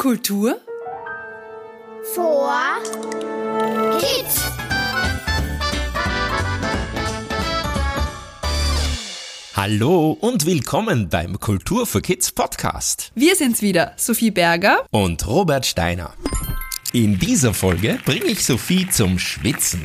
Kultur vor Kids. Hallo und willkommen beim Kultur für Kids Podcast. Wir sind's wieder, Sophie Berger und Robert Steiner. In dieser Folge bringe ich Sophie zum Schwitzen.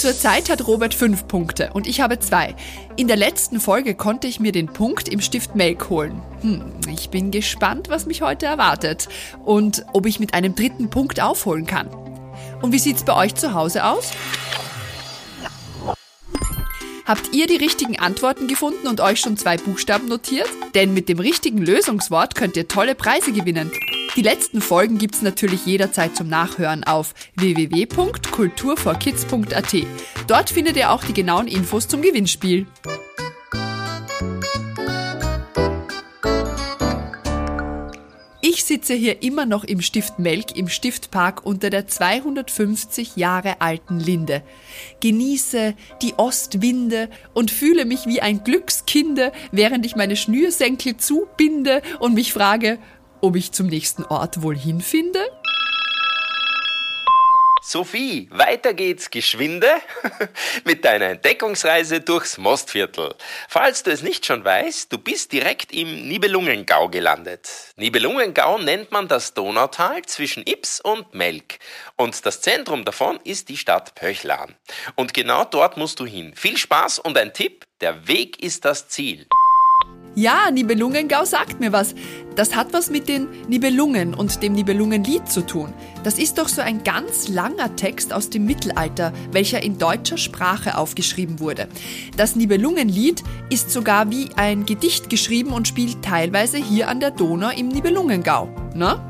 Zurzeit hat Robert fünf Punkte und ich habe zwei. In der letzten Folge konnte ich mir den Punkt im Stift Melk holen. Hm, ich bin gespannt, was mich heute erwartet und ob ich mit einem dritten Punkt aufholen kann. Und wie sieht's bei euch zu Hause aus? Habt ihr die richtigen Antworten gefunden und euch schon zwei Buchstaben notiert? Denn mit dem richtigen Lösungswort könnt ihr tolle Preise gewinnen. Die letzten Folgen gibt's natürlich jederzeit zum Nachhören auf www.kulturforkids.at. Dort findet ihr auch die genauen Infos zum Gewinnspiel. Ich sitze hier immer noch im Stift Melk im Stiftpark unter der 250 Jahre alten Linde. Genieße die Ostwinde und fühle mich wie ein Glückskinde, während ich meine Schnürsenkel zubinde und mich frage, ob ich zum nächsten Ort wohl hinfinde? Sophie, weiter geht's geschwinde mit deiner Entdeckungsreise durchs Mostviertel. Falls du es nicht schon weißt, du bist direkt im Nibelungengau gelandet. Nibelungengau nennt man das Donautal zwischen Ips und Melk. Und das Zentrum davon ist die Stadt Pöchlan. Und genau dort musst du hin. Viel Spaß und ein Tipp, der Weg ist das Ziel. Ja, Nibelungengau sagt mir was. Das hat was mit den Nibelungen und dem Nibelungenlied zu tun. Das ist doch so ein ganz langer Text aus dem Mittelalter, welcher in deutscher Sprache aufgeschrieben wurde. Das Nibelungenlied ist sogar wie ein Gedicht geschrieben und spielt teilweise hier an der Donau im Nibelungengau. Na?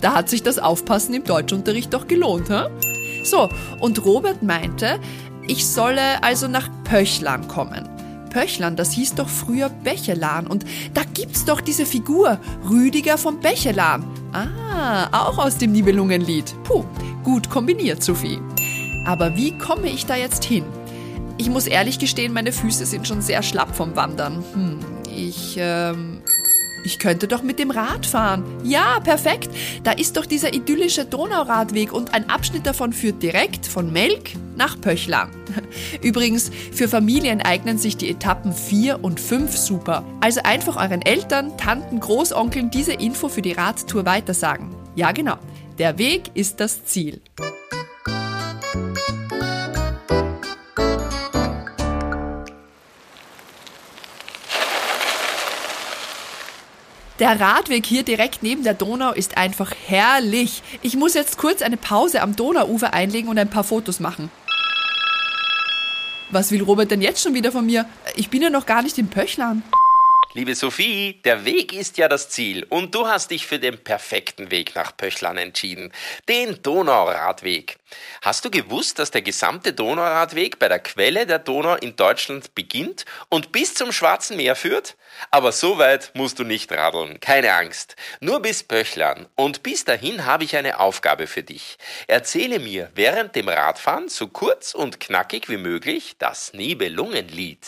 Da hat sich das Aufpassen im Deutschunterricht doch gelohnt, hä? So, und Robert meinte, ich solle also nach Pöchlan kommen. Pöchlern, das hieß doch früher Bechelan. Und da gibt's doch diese Figur, Rüdiger vom Bechelan. Ah, auch aus dem Nibelungenlied. Puh, gut kombiniert, Sophie. Aber wie komme ich da jetzt hin? Ich muss ehrlich gestehen, meine Füße sind schon sehr schlapp vom Wandern. Hm, ich, ähm, ich könnte doch mit dem Rad fahren. Ja, perfekt. Da ist doch dieser idyllische Donauradweg und ein Abschnitt davon führt direkt von Melk nach Pöchlang. Übrigens, für Familien eignen sich die Etappen 4 und 5 super. Also einfach euren Eltern, Tanten, Großonkeln diese Info für die Radtour weitersagen. Ja, genau. Der Weg ist das Ziel. Der Radweg hier direkt neben der Donau ist einfach herrlich. Ich muss jetzt kurz eine Pause am Donauufer einlegen und ein paar Fotos machen. Was will Robert denn jetzt schon wieder von mir? Ich bin ja noch gar nicht in Pöchlan. Liebe Sophie, der Weg ist ja das Ziel und du hast dich für den perfekten Weg nach Pöchlan entschieden, den Donauradweg. Hast du gewusst, dass der gesamte Donauradweg bei der Quelle der Donau in Deutschland beginnt und bis zum Schwarzen Meer führt? Aber so weit musst du nicht radeln, keine Angst. Nur bis Pöchlan und bis dahin habe ich eine Aufgabe für dich. Erzähle mir während dem Radfahren so kurz und knackig wie möglich das Nibelungenlied.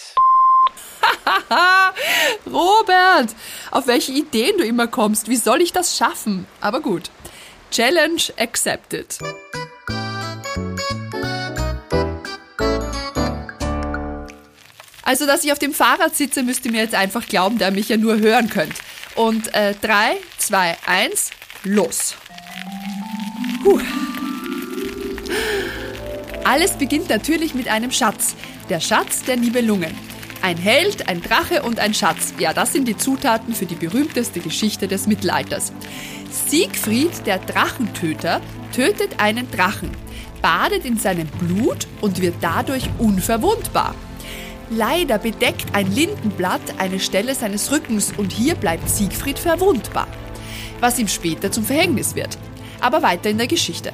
Robert, auf welche Ideen du immer kommst. Wie soll ich das schaffen? Aber gut. Challenge accepted. Also, dass ich auf dem Fahrrad sitze, müsst ihr mir jetzt einfach glauben, da ihr mich ja nur hören könnt. Und 3, 2, 1, los. Puh. Alles beginnt natürlich mit einem Schatz. Der Schatz der Nibelungen. Ein Held, ein Drache und ein Schatz. Ja, das sind die Zutaten für die berühmteste Geschichte des Mittelalters. Siegfried, der Drachentöter, tötet einen Drachen, badet in seinem Blut und wird dadurch unverwundbar. Leider bedeckt ein Lindenblatt eine Stelle seines Rückens und hier bleibt Siegfried verwundbar. was ihm später zum Verhängnis wird. Aber weiter in der Geschichte.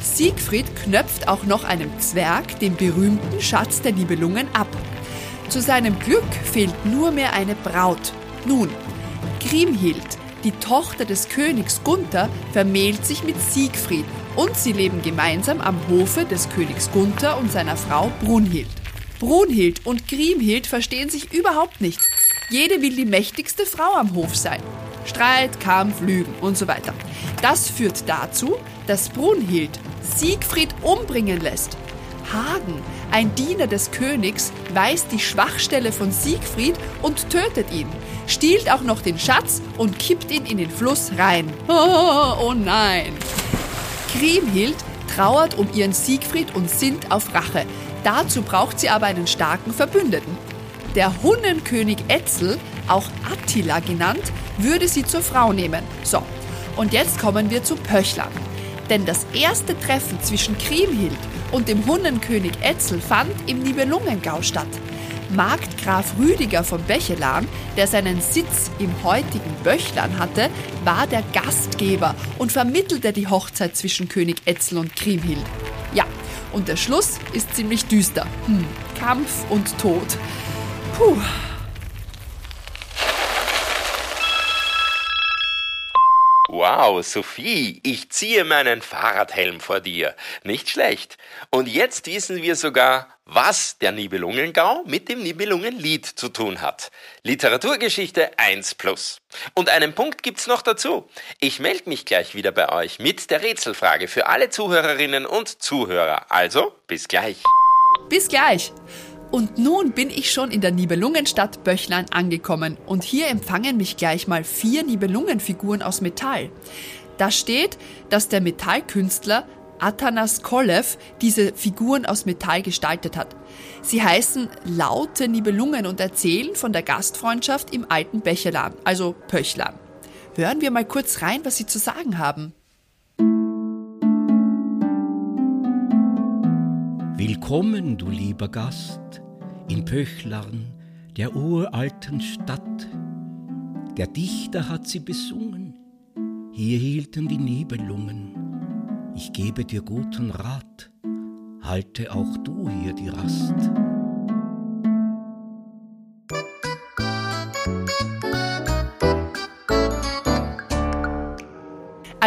Siegfried knöpft auch noch einem Zwerg den berühmten Schatz der Nibelungen ab. Zu seinem Glück fehlt nur mehr eine Braut. Nun, Kriemhild, die Tochter des Königs Gunther, vermählt sich mit Siegfried und sie leben gemeinsam am Hofe des Königs Gunther und seiner Frau Brunhild. Brunhild und Kriemhild verstehen sich überhaupt nicht. Jede will die mächtigste Frau am Hof sein. Streit, Kampf, Lügen und so weiter. Das führt dazu, dass Brunhild Siegfried umbringen lässt. Hagen, ein Diener des Königs, weiß die Schwachstelle von Siegfried und tötet ihn, stiehlt auch noch den Schatz und kippt ihn in den Fluss rein. Oh, oh nein! Kriemhild trauert um ihren Siegfried und sinnt auf Rache. Dazu braucht sie aber einen starken Verbündeten. Der Hunnenkönig Etzel, auch Attila genannt, würde sie zur Frau nehmen. So, und jetzt kommen wir zu Pöchlern. Denn das erste Treffen zwischen Kriemhild und dem Hunnenkönig Etzel fand im Nibelungengau statt. Markgraf Rüdiger von Bechelan, der seinen Sitz im heutigen Böchlern hatte, war der Gastgeber und vermittelte die Hochzeit zwischen König Etzel und Kriemhild. Ja, und der Schluss ist ziemlich düster. Hm, Kampf und Tod. Puh. Wow, Sophie, ich ziehe meinen Fahrradhelm vor dir. Nicht schlecht. Und jetzt wissen wir sogar, was der Nibelungengau mit dem Nibelungenlied zu tun hat. Literaturgeschichte 1 plus. Und einen Punkt gibt's noch dazu. Ich melde mich gleich wieder bei euch mit der Rätselfrage für alle Zuhörerinnen und Zuhörer. Also, bis gleich. Bis gleich. Und nun bin ich schon in der Nibelungenstadt Böchlein angekommen und hier empfangen mich gleich mal vier Nibelungenfiguren aus Metall. Da steht, dass der Metallkünstler Atanas Kolev diese Figuren aus Metall gestaltet hat. Sie heißen Laute Nibelungen und erzählen von der Gastfreundschaft im alten Bechelan, also Pöchlan. Hören wir mal kurz rein, was sie zu sagen haben. Willkommen, du lieber Gast, in Pöchlern, der uralten Stadt. Der Dichter hat sie besungen, hier hielten die Nibelungen. Ich gebe dir guten Rat, halte auch du hier die Rast.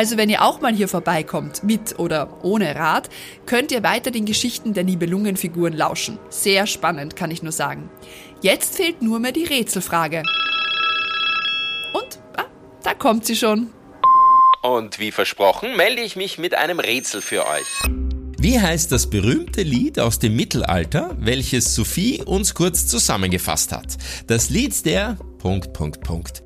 Also wenn ihr auch mal hier vorbeikommt, mit oder ohne Rad, könnt ihr weiter den Geschichten der Nibelungenfiguren lauschen. Sehr spannend, kann ich nur sagen. Jetzt fehlt nur mehr die Rätselfrage. Und, ah, da kommt sie schon. Und wie versprochen, melde ich mich mit einem Rätsel für euch. Wie heißt das berühmte Lied aus dem Mittelalter, welches Sophie uns kurz zusammengefasst hat? Das Lied der Punkt, Punkt, Punkt.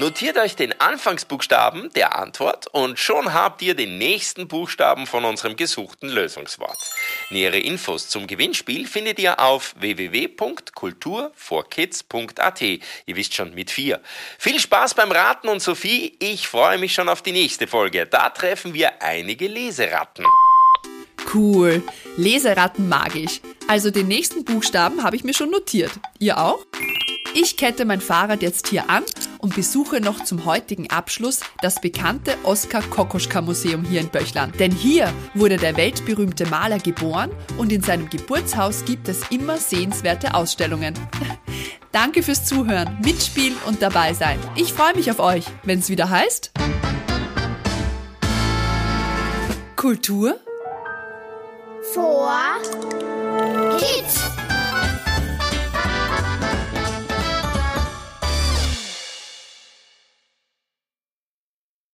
Notiert euch den Anfangsbuchstaben der Antwort und schon habt ihr den nächsten Buchstaben von unserem gesuchten Lösungswort. Nähere Infos zum Gewinnspiel findet ihr auf www.kulturforkids.at. Ihr wisst schon mit vier. Viel Spaß beim Raten und Sophie, ich freue mich schon auf die nächste Folge. Da treffen wir einige Leseratten. Cool. Leseratten mag ich. Also den nächsten Buchstaben habe ich mir schon notiert. Ihr auch? Ich kette mein Fahrrad jetzt hier an und besuche noch zum heutigen Abschluss das bekannte Oskar Kokoschka Museum hier in Böchland. Denn hier wurde der weltberühmte Maler geboren und in seinem Geburtshaus gibt es immer sehenswerte Ausstellungen. Danke fürs Zuhören, Mitspielen und dabei sein. Ich freue mich auf euch, wenn es wieder heißt Kultur vor